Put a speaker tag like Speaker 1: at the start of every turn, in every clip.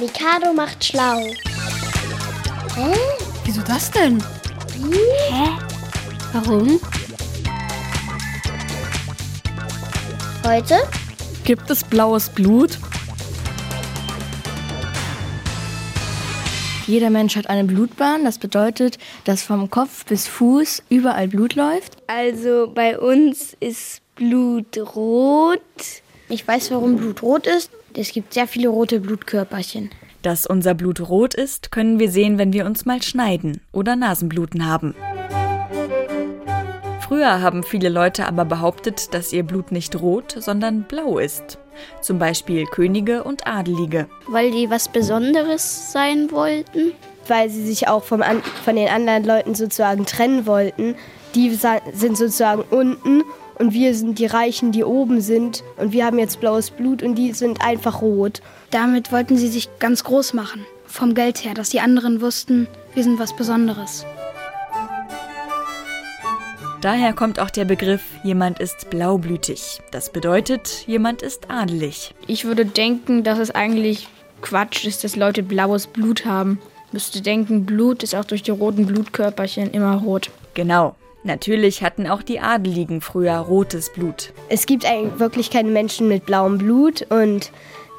Speaker 1: Mikado macht schlau.
Speaker 2: Hä? Wieso das denn?
Speaker 1: Hä?
Speaker 2: Warum?
Speaker 1: Heute?
Speaker 2: Gibt es blaues Blut? Jeder Mensch hat eine Blutbahn. Das bedeutet, dass vom Kopf bis Fuß überall Blut läuft.
Speaker 3: Also bei uns ist Blut rot.
Speaker 1: Ich weiß, warum Blut rot ist. Es gibt sehr viele rote Blutkörperchen.
Speaker 4: Dass unser Blut rot ist, können wir sehen, wenn wir uns mal schneiden oder Nasenbluten haben. Früher haben viele Leute aber behauptet, dass ihr Blut nicht rot, sondern blau ist. Zum Beispiel Könige und Adelige.
Speaker 3: Weil die was Besonderes sein wollten?
Speaker 5: Weil sie sich auch vom, von den anderen Leuten sozusagen trennen wollten. Die sind sozusagen unten und wir sind die Reichen, die oben sind und wir haben jetzt blaues Blut und die sind einfach rot.
Speaker 6: Damit wollten sie sich ganz groß machen, vom Geld her, dass die anderen wussten, wir sind was Besonderes.
Speaker 4: Daher kommt auch der Begriff, jemand ist blaublütig. Das bedeutet, jemand ist adelig.
Speaker 7: Ich würde denken, dass es eigentlich Quatsch ist, dass Leute blaues Blut haben. Müsste denken, Blut ist auch durch die roten Blutkörperchen immer rot.
Speaker 4: Genau. Natürlich hatten auch die Adeligen früher rotes Blut.
Speaker 5: Es gibt eigentlich wirklich keine Menschen mit blauem Blut und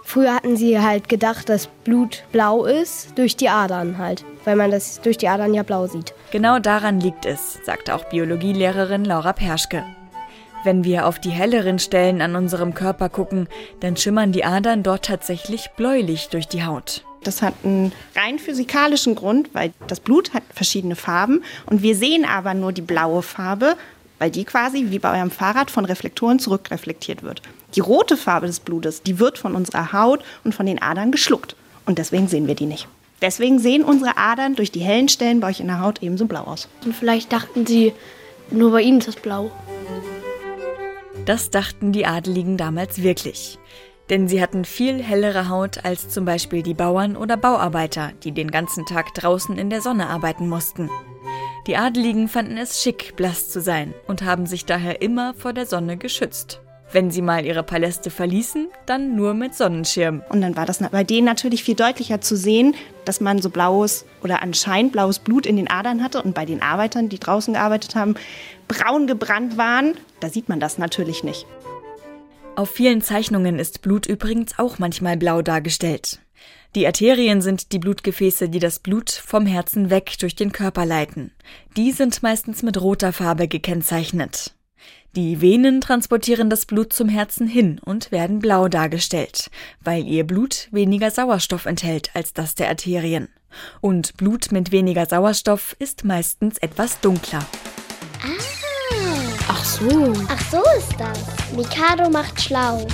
Speaker 5: früher hatten sie halt gedacht, dass Blut blau ist durch die Adern halt, weil man das durch die Adern ja blau sieht.
Speaker 4: Genau daran liegt es, sagt auch Biologielehrerin Laura Perschke. Wenn wir auf die helleren Stellen an unserem Körper gucken, dann schimmern die Adern dort tatsächlich bläulich durch die Haut.
Speaker 8: Das hat einen rein physikalischen Grund, weil das Blut hat verschiedene Farben und wir sehen aber nur die blaue Farbe, weil die quasi wie bei eurem Fahrrad von Reflektoren zurückreflektiert wird. Die rote Farbe des Blutes, die wird von unserer Haut und von den Adern geschluckt und deswegen sehen wir die nicht. Deswegen sehen unsere Adern durch die hellen Stellen bei euch in der Haut ebenso blau aus.
Speaker 3: Und vielleicht dachten sie, nur bei ihnen ist das blau.
Speaker 4: Das dachten die Adeligen damals wirklich denn sie hatten viel hellere Haut als zum Beispiel die Bauern oder Bauarbeiter, die den ganzen Tag draußen in der Sonne arbeiten mussten. Die Adeligen fanden es schick, blass zu sein und haben sich daher immer vor der Sonne geschützt. Wenn sie mal ihre Paläste verließen, dann nur mit Sonnenschirm.
Speaker 8: Und dann war das bei denen natürlich viel deutlicher zu sehen, dass man so blaues oder anscheinend blaues Blut in den Adern hatte und bei den Arbeitern, die draußen gearbeitet haben, braun gebrannt waren. Da sieht man das natürlich nicht.
Speaker 4: Auf vielen Zeichnungen ist Blut übrigens auch manchmal blau dargestellt. Die Arterien sind die Blutgefäße, die das Blut vom Herzen weg durch den Körper leiten. Die sind meistens mit roter Farbe gekennzeichnet. Die Venen transportieren das Blut zum Herzen hin und werden blau dargestellt, weil ihr Blut weniger Sauerstoff enthält als das der Arterien. Und Blut mit weniger Sauerstoff ist meistens etwas dunkler.
Speaker 5: So.
Speaker 1: Ach so ist das. Mikado macht schlau.